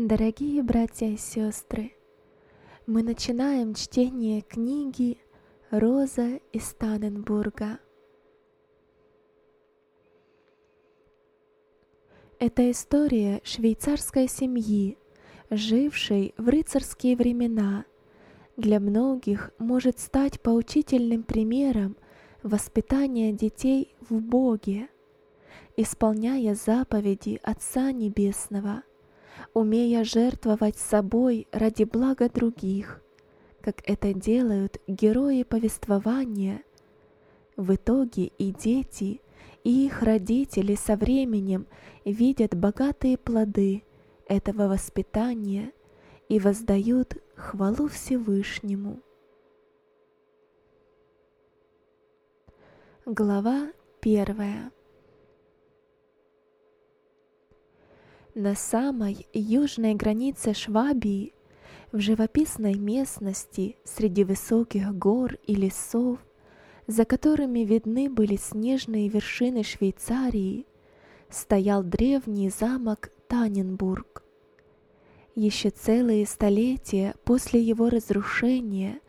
Дорогие братья и сестры, мы начинаем чтение книги Роза из Таненбурга. Это история швейцарской семьи, жившей в рыцарские времена, для многих может стать поучительным примером воспитания детей в Боге, исполняя заповеди Отца Небесного, умея жертвовать собой ради блага других, как это делают герои повествования. В итоге и дети, и их родители со временем видят богатые плоды этого воспитания и воздают хвалу Всевышнему. Глава первая. На самой южной границе Швабии, в живописной местности среди высоких гор и лесов, за которыми видны были снежные вершины Швейцарии, стоял древний замок Таненбург. Еще целые столетия после его разрушения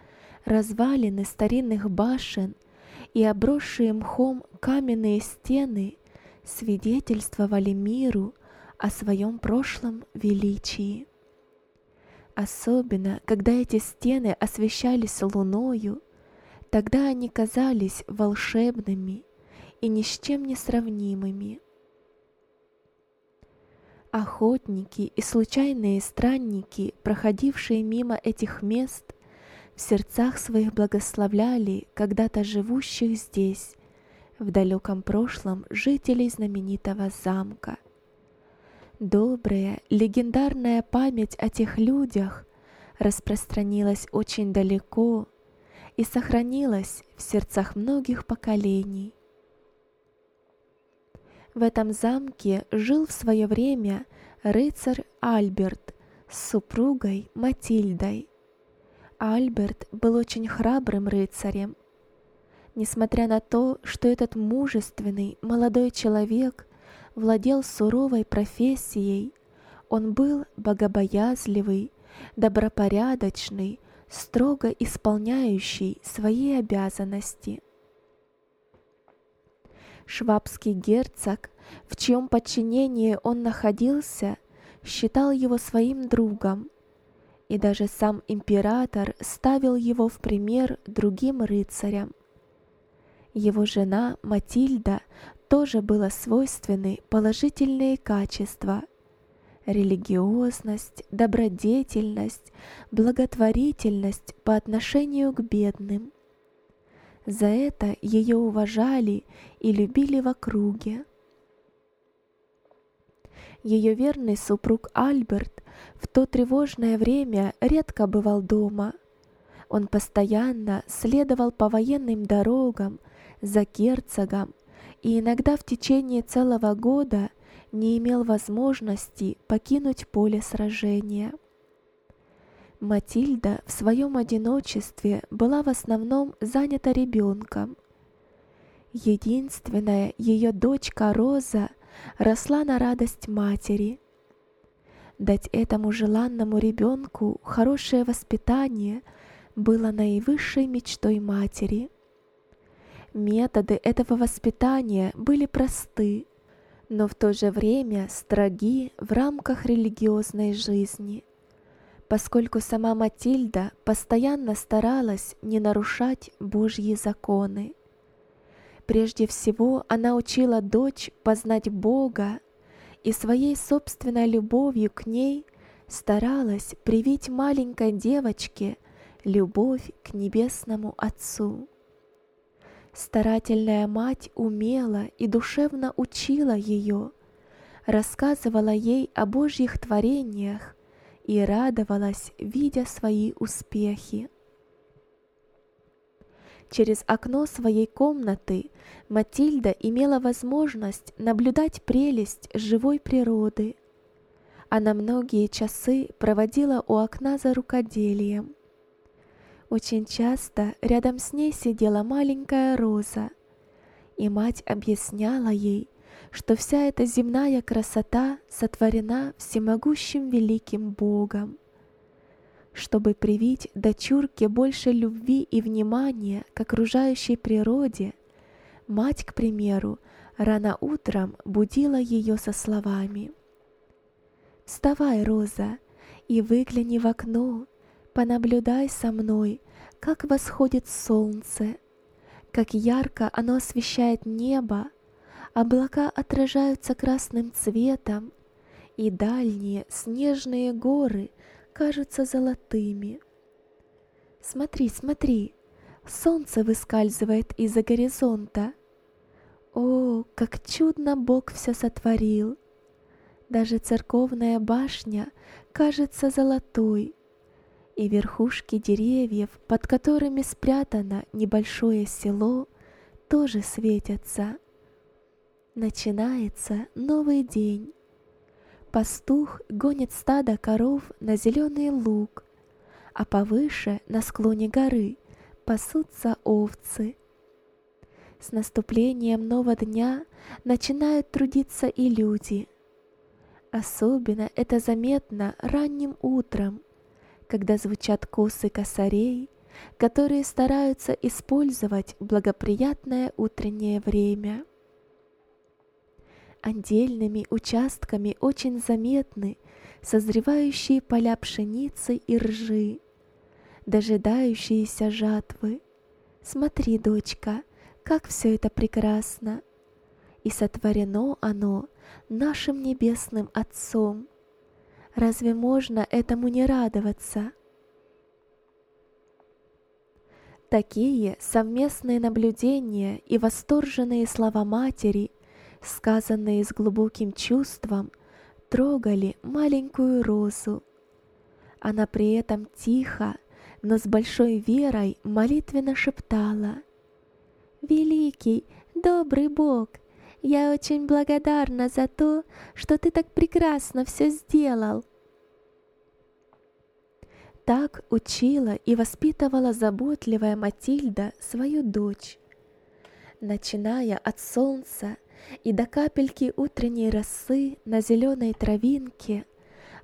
развалины старинных башен и обросшие мхом каменные стены свидетельствовали миру о своем прошлом величии. Особенно, когда эти стены освещались луною, тогда они казались волшебными и ни с чем не сравнимыми. Охотники и случайные странники, проходившие мимо этих мест, в сердцах своих благословляли когда-то живущих здесь, в далеком прошлом жителей знаменитого замка. Добрая, легендарная память о тех людях распространилась очень далеко и сохранилась в сердцах многих поколений. В этом замке жил в свое время рыцарь Альберт с супругой Матильдой. Альберт был очень храбрым рыцарем. Несмотря на то, что этот мужественный молодой человек владел суровой профессией, он был богобоязливый, добропорядочный, строго исполняющий свои обязанности – Швабский герцог, в чьем подчинении он находился, считал его своим другом, и даже сам император ставил его в пример другим рыцарям. Его жена Матильда тоже было свойственны положительные качества – религиозность, добродетельность, благотворительность по отношению к бедным – за это ее уважали и любили в округе. Ее верный супруг Альберт в то тревожное время редко бывал дома. Он постоянно следовал по военным дорогам за герцогом и иногда в течение целого года не имел возможности покинуть поле сражения. Матильда в своем одиночестве была в основном занята ребенком. Единственная ее дочка Роза росла на радость матери. Дать этому желанному ребенку хорошее воспитание было наивысшей мечтой матери. Методы этого воспитания были просты, но в то же время строги в рамках религиозной жизни поскольку сама Матильда постоянно старалась не нарушать Божьи законы. Прежде всего она учила дочь познать Бога и своей собственной любовью к ней старалась привить маленькой девочке любовь к Небесному Отцу. Старательная мать умела и душевно учила ее, рассказывала ей о Божьих творениях и радовалась, видя свои успехи. Через окно своей комнаты Матильда имела возможность наблюдать прелесть живой природы. Она многие часы проводила у окна за рукоделием. Очень часто рядом с ней сидела маленькая Роза, и мать объясняла ей, что вся эта земная красота сотворена всемогущим великим Богом. Чтобы привить дочурке больше любви и внимания к окружающей природе, мать, к примеру, рано утром будила ее со словами «Вставай, Роза, и выгляни в окно, понаблюдай со мной, как восходит солнце, как ярко оно освещает небо, облака отражаются красным цветом, и дальние снежные горы кажутся золотыми. Смотри, смотри, солнце выскальзывает из-за горизонта. О, как чудно Бог все сотворил! Даже церковная башня кажется золотой, и верхушки деревьев, под которыми спрятано небольшое село, тоже светятся. Начинается новый день. Пастух гонит стадо коров на зеленый луг, а повыше, на склоне горы, пасутся овцы. С наступлением нового дня начинают трудиться и люди. Особенно это заметно ранним утром, когда звучат косы косарей, которые стараются использовать благоприятное утреннее время. Отдельными участками очень заметны созревающие поля пшеницы и ржи, дожидающиеся жатвы. Смотри, дочка, как все это прекрасно! И сотворено оно нашим небесным Отцом – Разве можно этому не радоваться? Такие совместные наблюдения и восторженные слова матери, сказанные с глубоким чувством, трогали маленькую розу. Она при этом тихо, но с большой верой молитвенно шептала «Великий, добрый Бог, я очень благодарна за то, что ты так прекрасно все сделал. Так учила и воспитывала заботливая Матильда свою дочь. Начиная от солнца и до капельки утренней росы на зеленой травинке,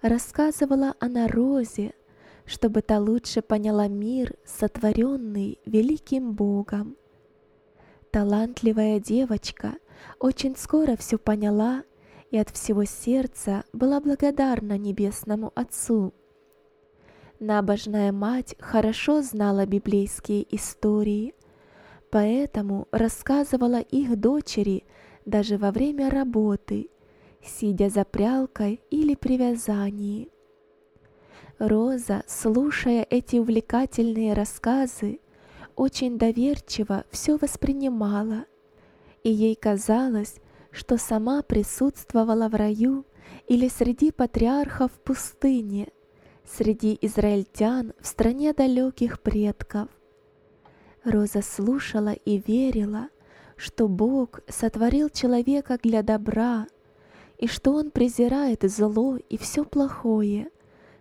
рассказывала она Розе, чтобы та лучше поняла мир, сотворенный великим Богом. Талантливая девочка очень скоро все поняла и от всего сердца была благодарна Небесному Отцу – Набожная мать хорошо знала библейские истории, поэтому рассказывала их дочери даже во время работы, сидя за прялкой или при вязании. Роза, слушая эти увлекательные рассказы, очень доверчиво все воспринимала, и ей казалось, что сама присутствовала в раю или среди патриархов в пустыне, среди израильтян в стране далеких предков. Роза слушала и верила, что Бог сотворил человека для добра, и что Он презирает зло и все плохое,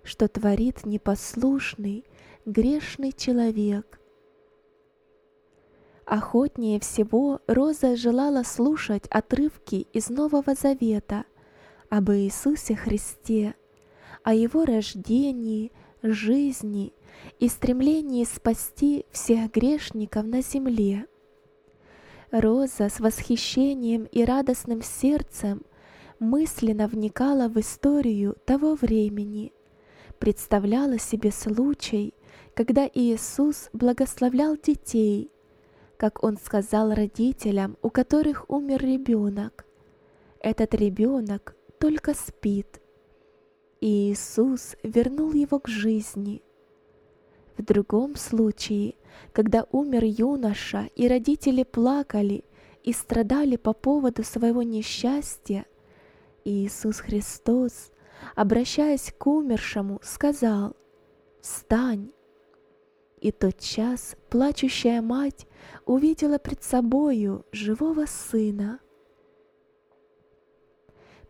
что творит непослушный, грешный человек. Охотнее всего Роза желала слушать отрывки из Нового Завета об Иисусе Христе – о его рождении, жизни и стремлении спасти всех грешников на земле. Роза с восхищением и радостным сердцем мысленно вникала в историю того времени, представляла себе случай, когда Иисус благословлял детей, как Он сказал родителям, у которых умер ребенок. Этот ребенок только спит – и Иисус вернул его к жизни. В другом случае, когда умер юноша, и родители плакали и страдали по поводу своего несчастья, Иисус Христос, обращаясь к умершему, сказал «Встань!» И тот час плачущая мать увидела пред собою живого сына.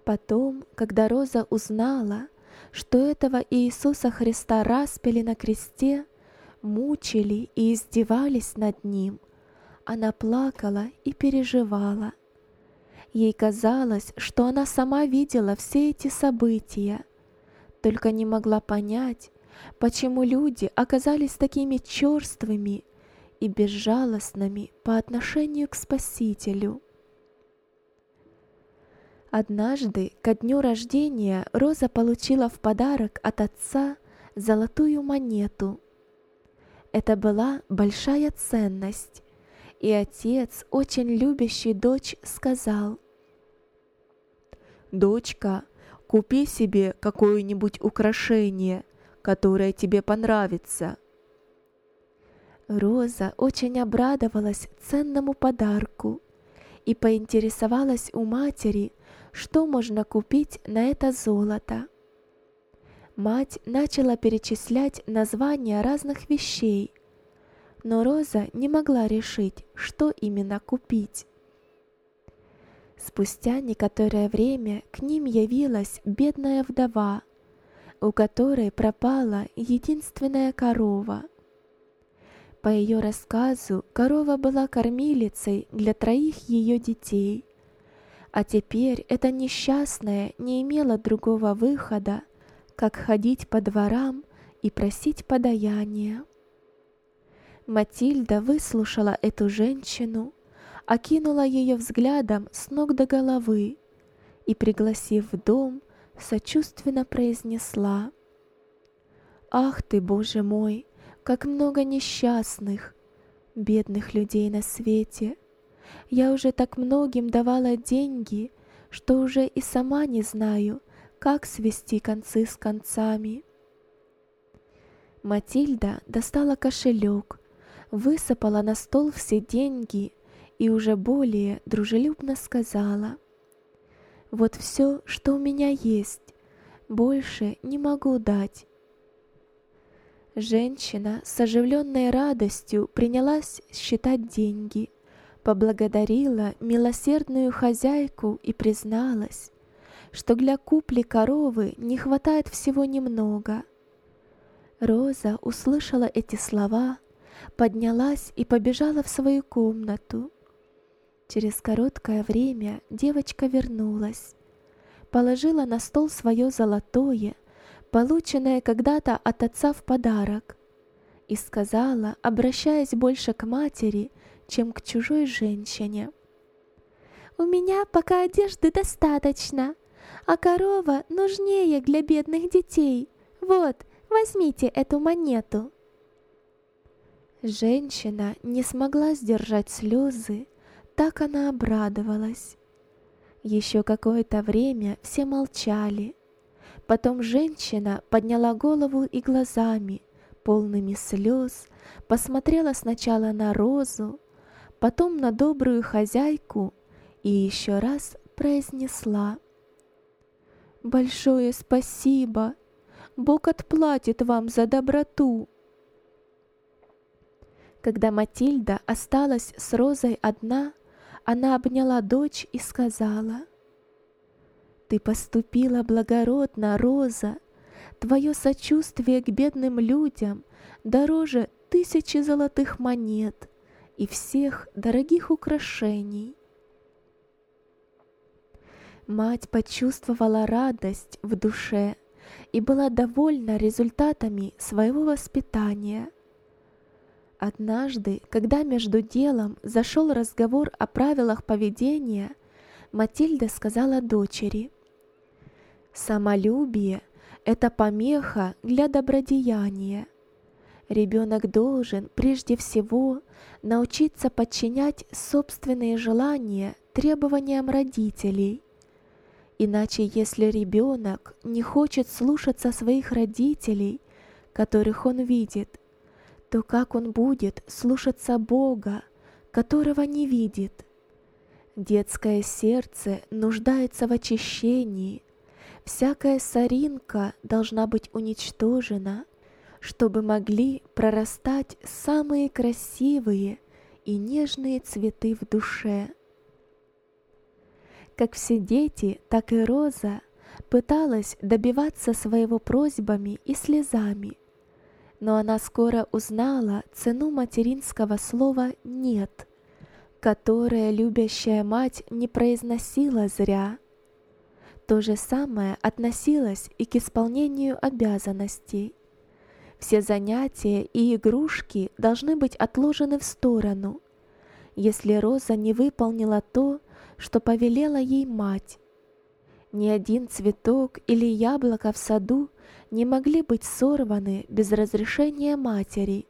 Потом, когда Роза узнала, что этого Иисуса Христа распяли на кресте, мучили и издевались над Ним. Она плакала и переживала. Ей казалось, что она сама видела все эти события, только не могла понять, почему люди оказались такими черствыми и безжалостными по отношению к Спасителю. Однажды, ко дню рождения, Роза получила в подарок от отца золотую монету. Это была большая ценность, и отец, очень любящий дочь, сказал, «Дочка, купи себе какое-нибудь украшение, которое тебе понравится». Роза очень обрадовалась ценному подарку и поинтересовалась у матери, что можно купить на это золото. Мать начала перечислять названия разных вещей, но Роза не могла решить, что именно купить. Спустя некоторое время к ним явилась бедная вдова, у которой пропала единственная корова. По ее рассказу, корова была кормилицей для троих ее детей, а теперь эта несчастная не имела другого выхода, как ходить по дворам и просить подаяния. Матильда выслушала эту женщину, окинула ее взглядом с ног до головы и, пригласив в дом, сочувственно произнесла «Ах ты, Боже мой, как много несчастных, бедных людей на свете! Я уже так многим давала деньги, что уже и сама не знаю, как свести концы с концами». Матильда достала кошелек, высыпала на стол все деньги и уже более дружелюбно сказала. «Вот все, что у меня есть, больше не могу дать». Женщина с оживленной радостью принялась считать деньги, поблагодарила милосердную хозяйку и призналась, что для купли коровы не хватает всего немного. Роза услышала эти слова поднялась и побежала в свою комнату. Через короткое время девочка вернулась, положила на стол свое золотое, полученное когда-то от отца в подарок, и сказала, обращаясь больше к матери, чем к чужой женщине. «У меня пока одежды достаточно, а корова нужнее для бедных детей. Вот, возьмите эту монету». Женщина не смогла сдержать слезы, так она обрадовалась. Еще какое-то время все молчали. Потом женщина подняла голову и глазами, полными слез, посмотрела сначала на розу, потом на добрую хозяйку и еще раз произнесла «Большое спасибо! Бог отплатит вам за доброту!» Когда Матильда осталась с Розой одна, она обняла дочь и сказала, «Ты поступила благородно, Роза, твое сочувствие к бедным людям дороже тысячи золотых монет и всех дорогих украшений». Мать почувствовала радость в душе и была довольна результатами своего воспитания – Однажды, когда между делом зашел разговор о правилах поведения, Матильда сказала дочери, «Самолюбие — это помеха для добродеяния. Ребенок должен прежде всего научиться подчинять собственные желания требованиям родителей. Иначе, если ребенок не хочет слушаться своих родителей, которых он видит, то как он будет слушаться Бога, которого не видит? Детское сердце нуждается в очищении. Всякая соринка должна быть уничтожена, чтобы могли прорастать самые красивые и нежные цветы в душе. Как все дети, так и Роза пыталась добиваться своего просьбами и слезами – но она скоро узнала цену материнского слова «нет», которое любящая мать не произносила зря. То же самое относилось и к исполнению обязанностей. Все занятия и игрушки должны быть отложены в сторону, если Роза не выполнила то, что повелела ей мать. Ни один цветок или яблоко в саду не могли быть сорваны без разрешения матери.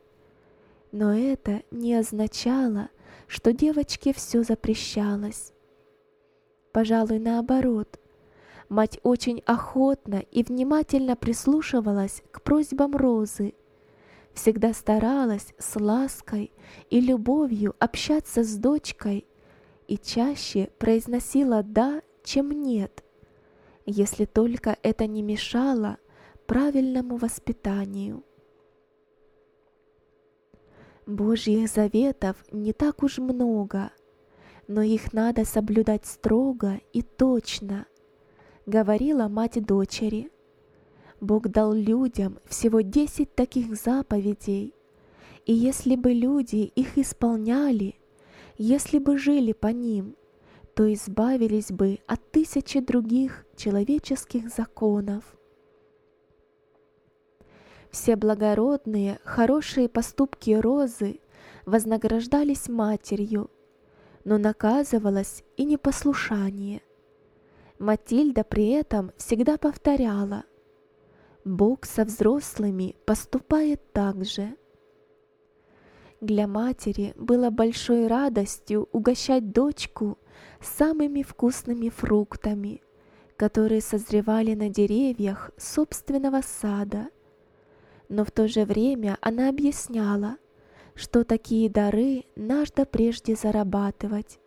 Но это не означало, что девочке все запрещалось. Пожалуй, наоборот. Мать очень охотно и внимательно прислушивалась к просьбам Розы, всегда старалась с лаской и любовью общаться с дочкой и чаще произносила «да», чем «нет», если только это не мешало правильному воспитанию. Божьих заветов не так уж много, но их надо соблюдать строго и точно, говорила мать дочери. Бог дал людям всего десять таких заповедей, и если бы люди их исполняли, если бы жили по ним, то избавились бы от тысячи других человеческих законов. Все благородные, хорошие поступки Розы вознаграждались матерью, но наказывалось и непослушание. Матильда при этом всегда повторяла «Бог со взрослыми поступает так же». Для матери было большой радостью угощать дочку самыми вкусными фруктами, которые созревали на деревьях собственного сада – но в то же время она объясняла, что такие дары надо прежде зарабатывать.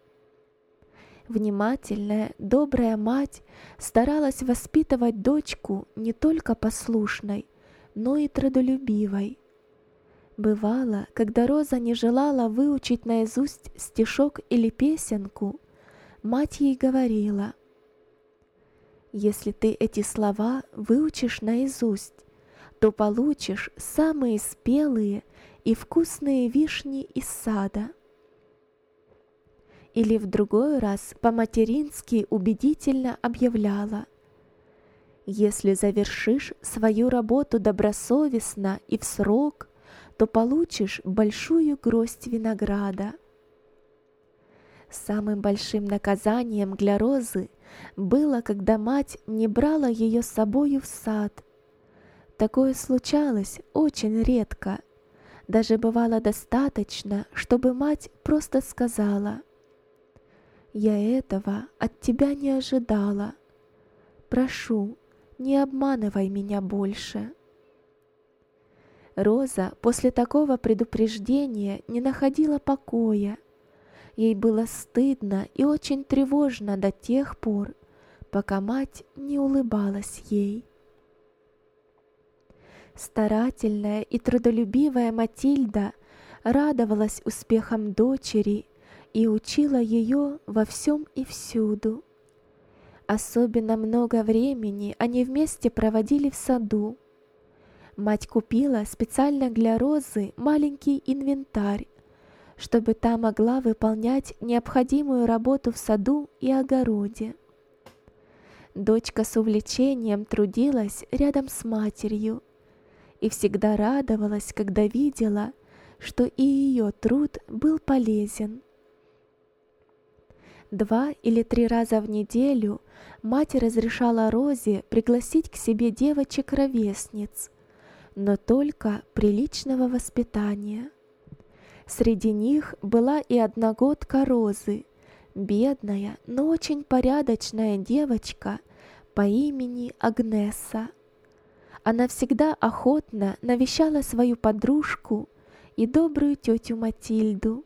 Внимательная, добрая мать старалась воспитывать дочку не только послушной, но и трудолюбивой. Бывало, когда Роза не желала выучить наизусть стишок или песенку, мать ей говорила, «Если ты эти слова выучишь наизусть, то получишь самые спелые и вкусные вишни из сада. Или в другой раз по-матерински убедительно объявляла, «Если завершишь свою работу добросовестно и в срок, то получишь большую гроздь винограда». Самым большим наказанием для Розы было, когда мать не брала ее с собою в сад Такое случалось очень редко. Даже бывало достаточно, чтобы мать просто сказала, «Я этого от тебя не ожидала. Прошу, не обманывай меня больше». Роза после такого предупреждения не находила покоя. Ей было стыдно и очень тревожно до тех пор, пока мать не улыбалась ей. Старательная и трудолюбивая Матильда радовалась успехам дочери и учила ее во всем и всюду. Особенно много времени они вместе проводили в саду. Мать купила специально для Розы маленький инвентарь, чтобы та могла выполнять необходимую работу в саду и огороде. Дочка с увлечением трудилась рядом с матерью, и всегда радовалась, когда видела, что и ее труд был полезен. Два или три раза в неделю мать разрешала Розе пригласить к себе девочек-ровесниц, но только приличного воспитания. Среди них была и одногодка Розы, бедная, но очень порядочная девочка по имени Агнеса. Она всегда охотно навещала свою подружку и добрую тетю Матильду.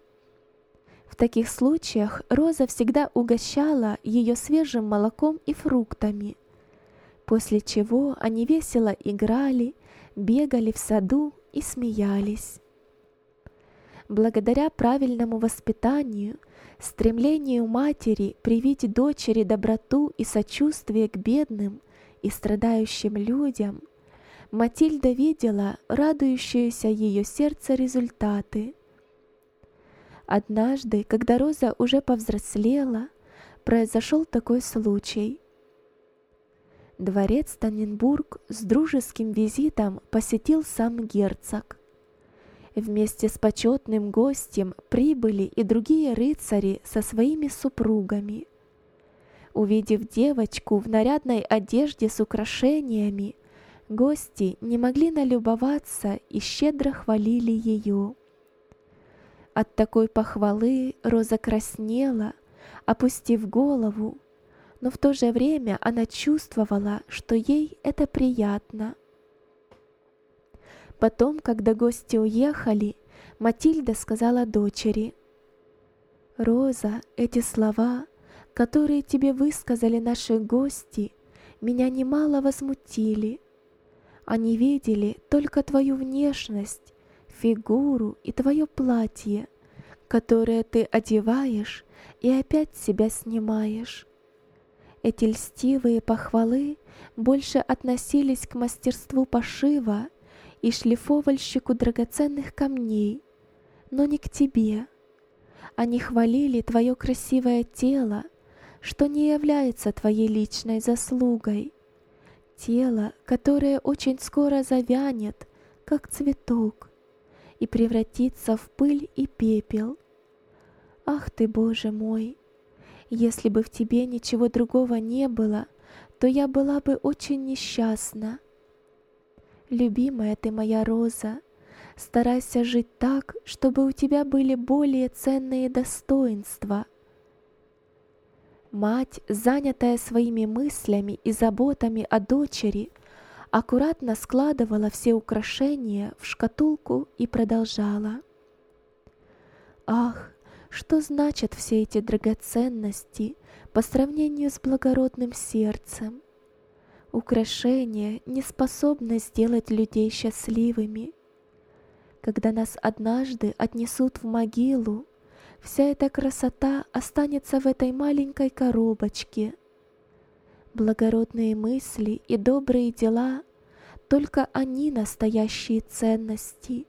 Таких случаях Роза всегда угощала ее свежим молоком и фруктами, после чего они весело играли, бегали в саду и смеялись. Благодаря правильному воспитанию, стремлению матери привить дочери доброту и сочувствие к бедным и страдающим людям, Матильда видела радующиеся ее сердце результаты. Однажды, когда Роза уже повзрослела, произошел такой случай. Дворец Таненбург с дружеским визитом посетил сам герцог. Вместе с почетным гостем прибыли и другие рыцари со своими супругами. Увидев девочку в нарядной одежде с украшениями, гости не могли налюбоваться и щедро хвалили ее. От такой похвалы Роза краснела, опустив голову, но в то же время она чувствовала, что ей это приятно. Потом, когда гости уехали, Матильда сказала дочери, «Роза, эти слова, которые тебе высказали наши гости, меня немало возмутили. Они видели только твою внешность, фигуру и твое платье, которое ты одеваешь и опять себя снимаешь. Эти льстивые похвалы больше относились к мастерству пошива и шлифовальщику драгоценных камней, но не к тебе. Они хвалили твое красивое тело, что не является твоей личной заслугой. Тело, которое очень скоро завянет, как цветок, и превратится в пыль и пепел. Ах ты, Боже мой! Если бы в тебе ничего другого не было, то я была бы очень несчастна. Любимая ты моя роза, старайся жить так, чтобы у тебя были более ценные достоинства. Мать, занятая своими мыслями и заботами о дочери, аккуратно складывала все украшения в шкатулку и продолжала. Ах, что значат все эти драгоценности по сравнению с благородным сердцем? Украшения не способны сделать людей счастливыми. Когда нас однажды отнесут в могилу, вся эта красота останется в этой маленькой коробочке. Благородные мысли и добрые дела — только они настоящие ценности,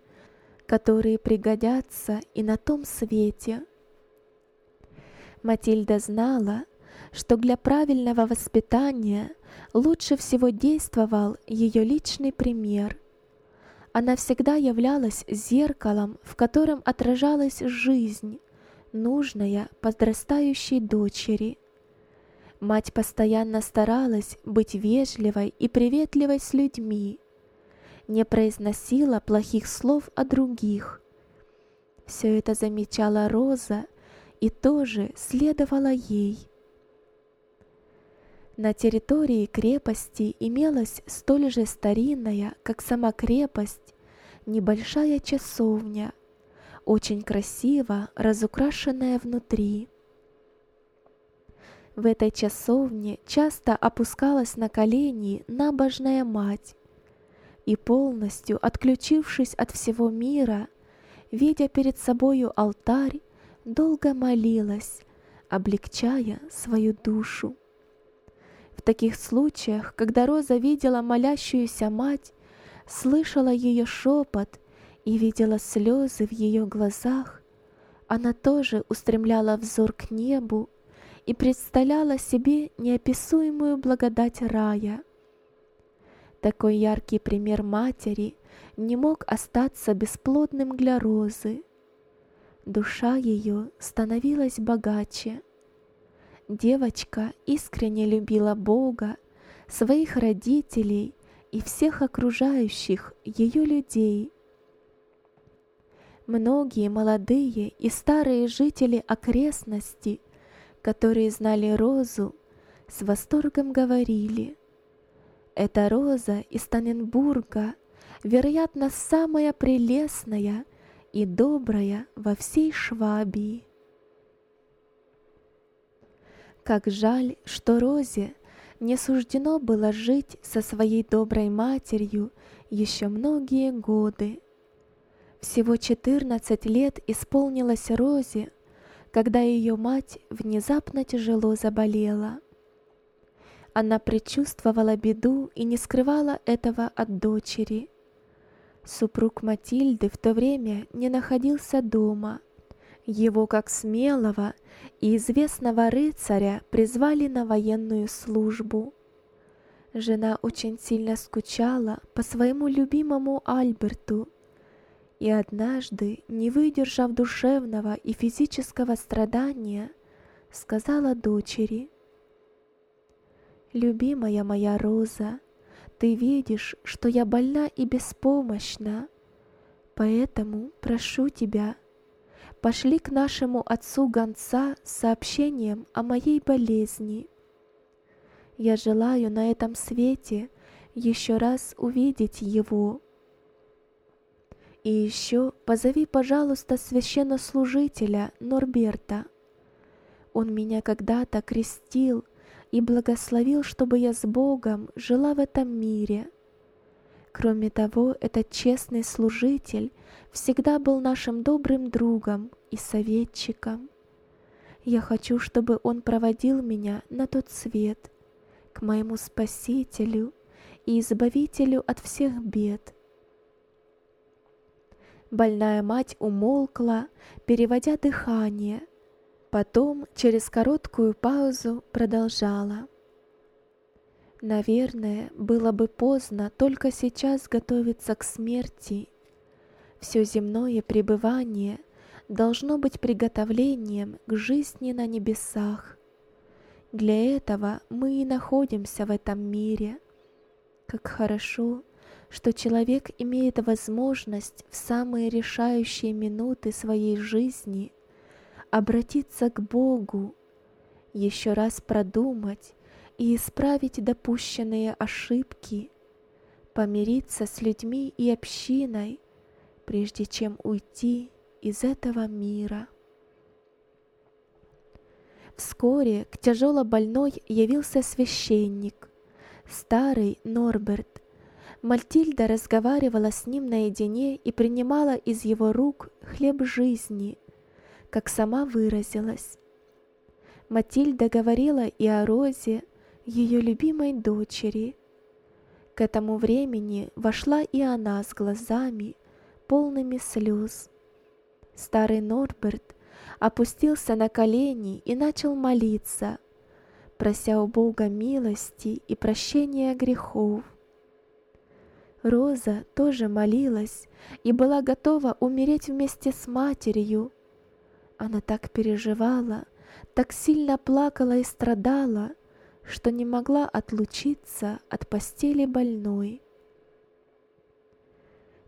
которые пригодятся и на том свете. Матильда знала, что для правильного воспитания лучше всего действовал ее личный пример. Она всегда являлась зеркалом, в котором отражалась жизнь, нужная подрастающей дочери. Мать постоянно старалась быть вежливой и приветливой с людьми, не произносила плохих слов о других. Все это замечала Роза и тоже следовала ей. На территории крепости имелась столь же старинная, как сама крепость, небольшая часовня, очень красиво разукрашенная внутри. В этой часовне часто опускалась на колени набожная мать и полностью отключившись от всего мира, видя перед собою алтарь, долго молилась, облегчая свою душу. В таких случаях, когда Роза видела молящуюся мать, слышала ее шепот и видела слезы в ее глазах, она тоже устремляла взор к небу и представляла себе неописуемую благодать рая. Такой яркий пример матери не мог остаться бесплодным для Розы. Душа ее становилась богаче. Девочка искренне любила Бога, своих родителей и всех окружающих ее людей. Многие молодые и старые жители окрестности, которые знали Розу, с восторгом говорили, «Эта Роза из Таненбурга, вероятно, самая прелестная и добрая во всей Швабии». Как жаль, что Розе не суждено было жить со своей доброй матерью еще многие годы. Всего 14 лет исполнилось Розе, когда ее мать внезапно тяжело заболела. Она предчувствовала беду и не скрывала этого от дочери. Супруг Матильды в то время не находился дома, Его как смелого и известного рыцаря призвали на военную службу. Жена очень сильно скучала по своему любимому Альберту, и однажды, не выдержав душевного и физического страдания, сказала дочери, «Любимая моя Роза, ты видишь, что я больна и беспомощна, поэтому прошу тебя, пошли к нашему отцу гонца с сообщением о моей болезни. Я желаю на этом свете еще раз увидеть его. И еще позови, пожалуйста, священнослужителя Норберта. Он меня когда-то крестил и благословил, чтобы я с Богом жила в этом мире. Кроме того, этот честный служитель всегда был нашим добрым другом и советчиком. Я хочу, чтобы он проводил меня на тот свет, к моему Спасителю и Избавителю от всех бед. Больная мать умолкла, переводя дыхание, потом через короткую паузу продолжала. Наверное, было бы поздно только сейчас готовиться к смерти. Все земное пребывание должно быть приготовлением к жизни на небесах. Для этого мы и находимся в этом мире. Как хорошо, что человек имеет возможность в самые решающие минуты своей жизни обратиться к Богу, еще раз продумать и исправить допущенные ошибки, помириться с людьми и общиной, прежде чем уйти из этого мира. Вскоре к тяжело больной явился священник, старый Норберт. Мальтильда разговаривала с ним наедине и принимала из его рук хлеб жизни, как сама выразилась. Матильда говорила и о Розе, ее любимой дочери. К этому времени вошла и она с глазами, полными слез. Старый Норберт опустился на колени и начал молиться, прося у Бога милости и прощения грехов. Роза тоже молилась и была готова умереть вместе с матерью. Она так переживала, так сильно плакала и страдала, что не могла отлучиться от постели больной.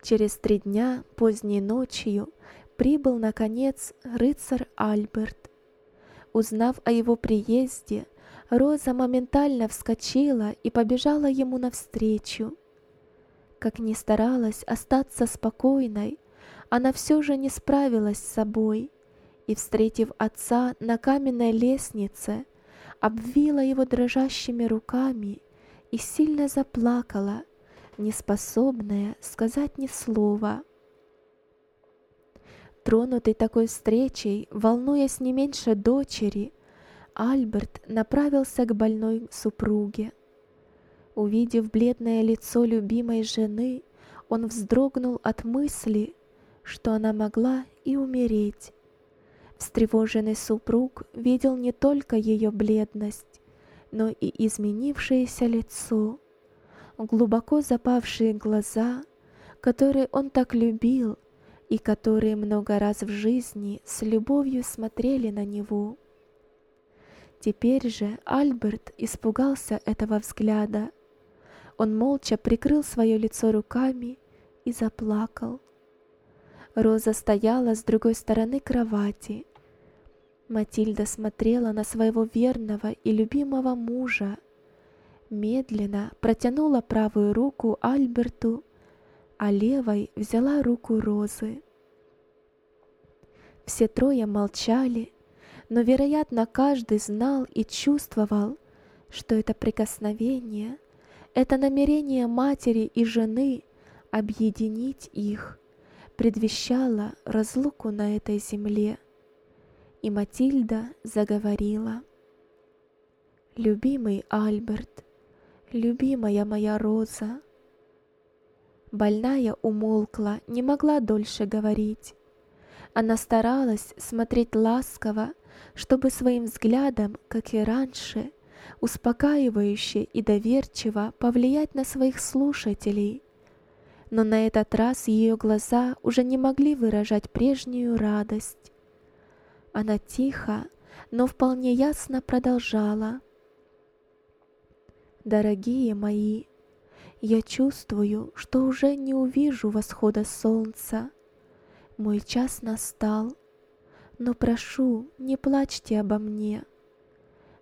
Через три дня поздней ночью прибыл, наконец, рыцарь Альберт. Узнав о его приезде, Роза моментально вскочила и побежала ему навстречу. Как ни старалась остаться спокойной, она все же не справилась с собой и, встретив отца на каменной лестнице, обвила его дрожащими руками и сильно заплакала, неспособная сказать ни слова. Тронутый такой встречей, волнуясь не меньше дочери, Альберт направился к больной супруге. Увидев бледное лицо любимой жены, он вздрогнул от мысли, что она могла и умереть. Встревоженный супруг видел не только ее бледность, но и изменившееся лицо, глубоко запавшие глаза, которые он так любил и которые много раз в жизни с любовью смотрели на него. Теперь же Альберт испугался этого взгляда. Он молча прикрыл свое лицо руками и заплакал. Роза стояла с другой стороны кровати. Матильда смотрела на своего верного и любимого мужа, медленно протянула правую руку Альберту а левой взяла руку Розы. Все трое молчали, но, вероятно, каждый знал и чувствовал, что это прикосновение, это намерение матери и жены объединить их предвещало разлуку на этой земле. И Матильда заговорила. «Любимый Альберт, любимая моя Роза, Больная умолкла, не могла дольше говорить. Она старалась смотреть ласково, чтобы своим взглядом, как и раньше, успокаивающе и доверчиво повлиять на своих слушателей. Но на этот раз ее глаза уже не могли выражать прежнюю радость. Она тихо, но вполне ясно продолжала. «Дорогие мои, я чувствую, что уже не увижу восхода солнца. Мой час настал, но прошу, не плачьте обо мне.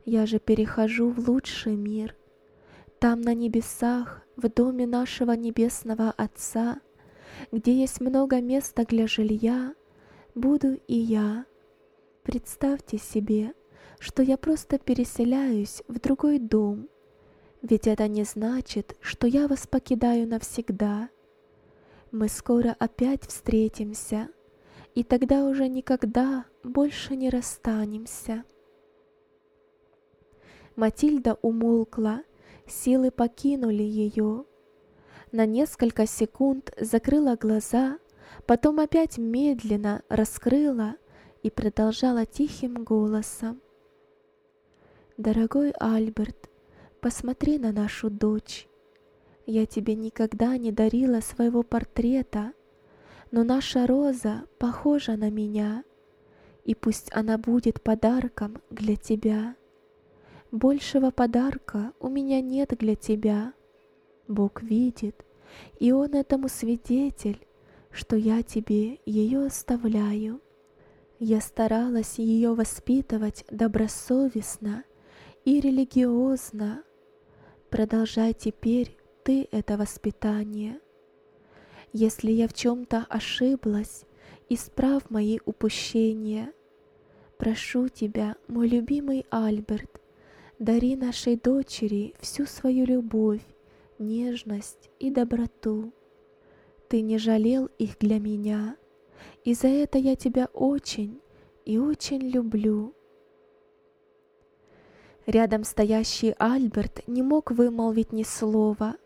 Я же перехожу в лучший мир. Там на небесах, в доме нашего небесного Отца, где есть много места для жилья, буду и я. Представьте себе, что я просто переселяюсь в другой дом, ведь это не значит, что я вас покидаю навсегда. Мы скоро опять встретимся, и тогда уже никогда больше не расстанемся. Матильда умолкла, силы покинули ее. На несколько секунд закрыла глаза, потом опять медленно раскрыла и продолжала тихим голосом. «Дорогой Альберт, посмотри на нашу дочь. Я тебе никогда не дарила своего портрета, но наша роза похожа на меня, и пусть она будет подарком для тебя. Большего подарка у меня нет для тебя. Бог видит, и Он этому свидетель, что я тебе ее оставляю. Я старалась ее воспитывать добросовестно и религиозно. Продолжай теперь ты это воспитание. Если я в чем-то ошиблась, исправ мои упущения. Прошу тебя, мой любимый Альберт, дари нашей дочери всю свою любовь, нежность и доброту. Ты не жалел их для меня, и за это я тебя очень и очень люблю. Рядом стоящий Альберт не мог вымолвить ни слова.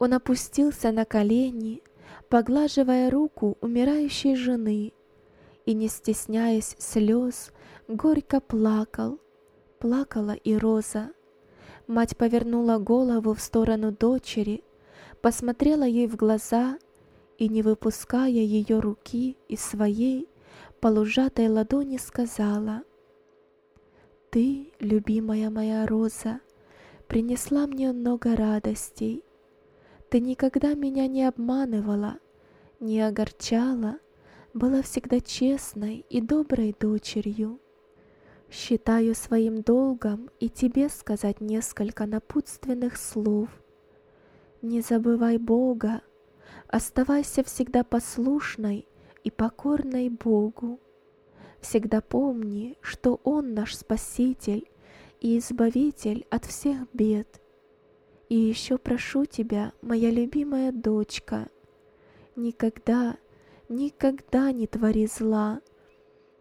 Он опустился на колени, поглаживая руку умирающей жены, и, не стесняясь слез, горько плакал. Плакала и Роза. Мать повернула голову в сторону дочери, посмотрела ей в глаза и, не выпуская ее руки из своей, полужатой ладони сказала, «Ты, любимая моя Роза, принесла мне много радостей. Ты никогда меня не обманывала, не огорчала, была всегда честной и доброй дочерью. Считаю своим долгом и тебе сказать несколько напутственных слов. Не забывай Бога, Оставайся всегда послушной и покорной Богу. Всегда помни, что Он наш Спаситель и Избавитель от всех бед. И еще прошу тебя, моя любимая дочка, никогда, никогда не твори зла.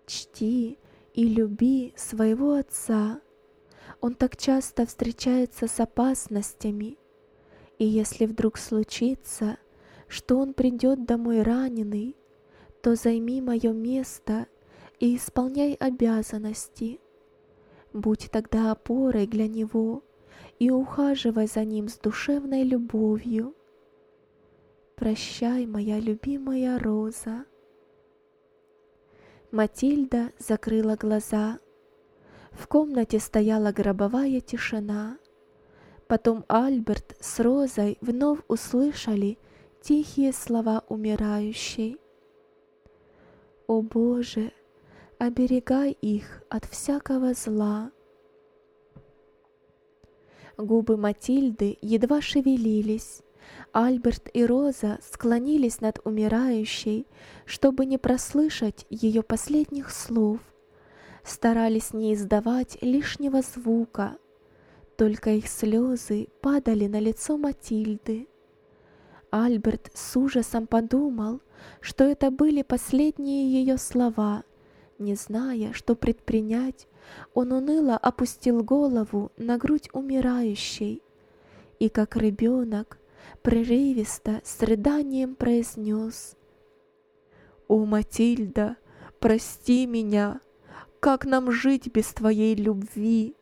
Чти и люби своего Отца. Он так часто встречается с опасностями, и если вдруг случится, что он придет домой раненый, то займи мое место и исполняй обязанности. Будь тогда опорой для него и ухаживай за ним с душевной любовью. Прощай, моя любимая Роза. Матильда закрыла глаза. В комнате стояла гробовая тишина. Потом Альберт с Розой вновь услышали тихие слова умирающей. О Боже, оберегай их от всякого зла. Губы Матильды едва шевелились. Альберт и Роза склонились над умирающей, чтобы не прослышать ее последних слов. Старались не издавать лишнего звука, только их слезы падали на лицо Матильды. Альберт с ужасом подумал, что это были последние ее слова. Не зная, что предпринять, он уныло опустил голову на грудь умирающей и, как ребенок, прерывисто с рыданием произнес «О, Матильда, прости меня, как нам жить без Твоей любви?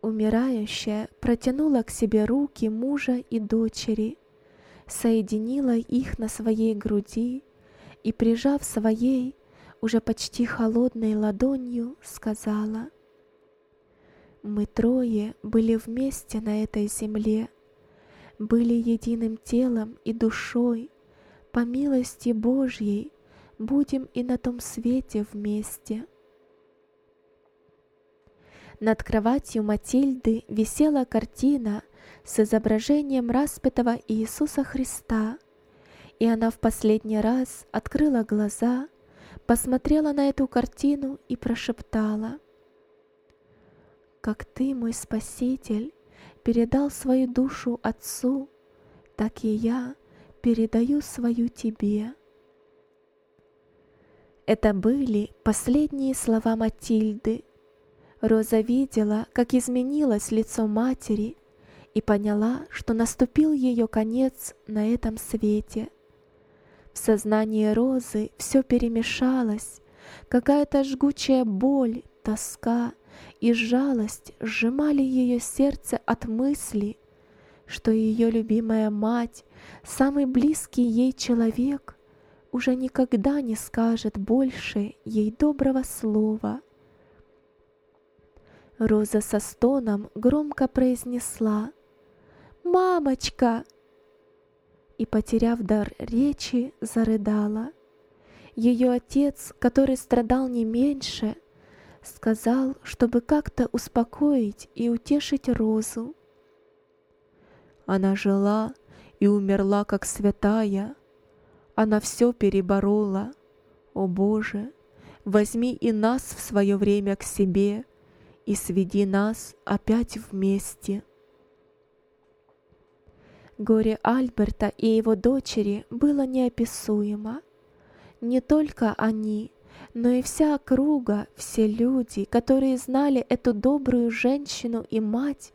Умирающая протянула к себе руки мужа и дочери, соединила их на своей груди и, прижав своей, уже почти холодной ладонью, сказала, «Мы трое были вместе на этой земле, были единым телом и душой, по милости Божьей будем и на том свете вместе». Над кроватью Матильды висела картина с изображением распятого Иисуса Христа, и она в последний раз открыла глаза, посмотрела на эту картину и прошептала, «Как Ты, мой Спаситель, передал свою душу Отцу, так и я передаю свою Тебе». Это были последние слова Матильды, Роза видела, как изменилось лицо матери, и поняла, что наступил ее конец на этом свете. В сознании Розы все перемешалось, какая-то жгучая боль, тоска и жалость сжимали ее сердце от мысли, что ее любимая мать, самый близкий ей человек, уже никогда не скажет больше ей доброго слова — Роза со стоном громко произнесла «Мамочка!» и, потеряв дар речи, зарыдала. Ее отец, который страдал не меньше, сказал, чтобы как-то успокоить и утешить Розу. Она жила и умерла как святая. Она все переборола. О Боже, возьми и нас в свое время к себе — и сведи нас опять вместе. Горе Альберта и его дочери было неописуемо. Не только они, но и вся округа, все люди, которые знали эту добрую женщину и мать,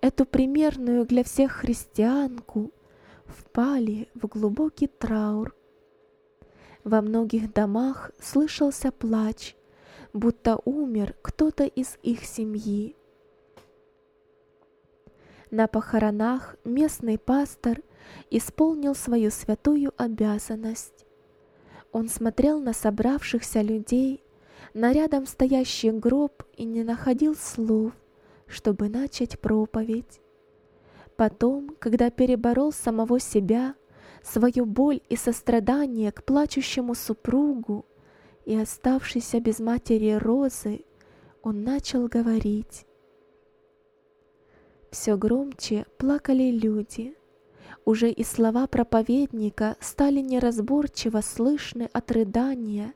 эту примерную для всех христианку, впали в глубокий траур. Во многих домах слышался плач, будто умер кто-то из их семьи. На похоронах местный пастор исполнил свою святую обязанность. Он смотрел на собравшихся людей, на рядом стоящий гроб и не находил слов, чтобы начать проповедь. Потом, когда переборол самого себя, свою боль и сострадание к плачущему супругу, и оставшийся без матери Розы, он начал говорить. Все громче плакали люди. Уже и слова проповедника стали неразборчиво слышны от рыдания,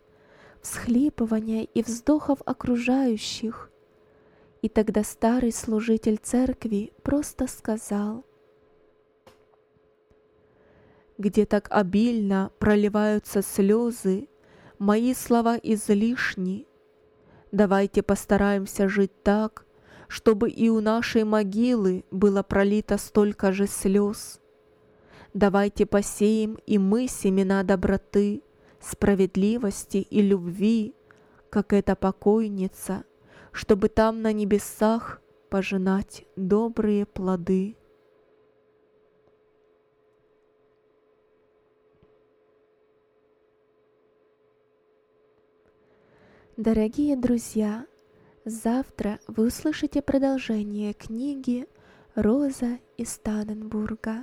всхлипывания и вздохов окружающих. И тогда старый служитель церкви просто сказал, «Где так обильно проливаются слезы, мои слова излишни. Давайте постараемся жить так, чтобы и у нашей могилы было пролито столько же слез. Давайте посеем и мы семена доброты, справедливости и любви, как эта покойница, чтобы там на небесах пожинать добрые плоды. Дорогие друзья, завтра вы услышите продолжение книги «Роза из Таненбурга».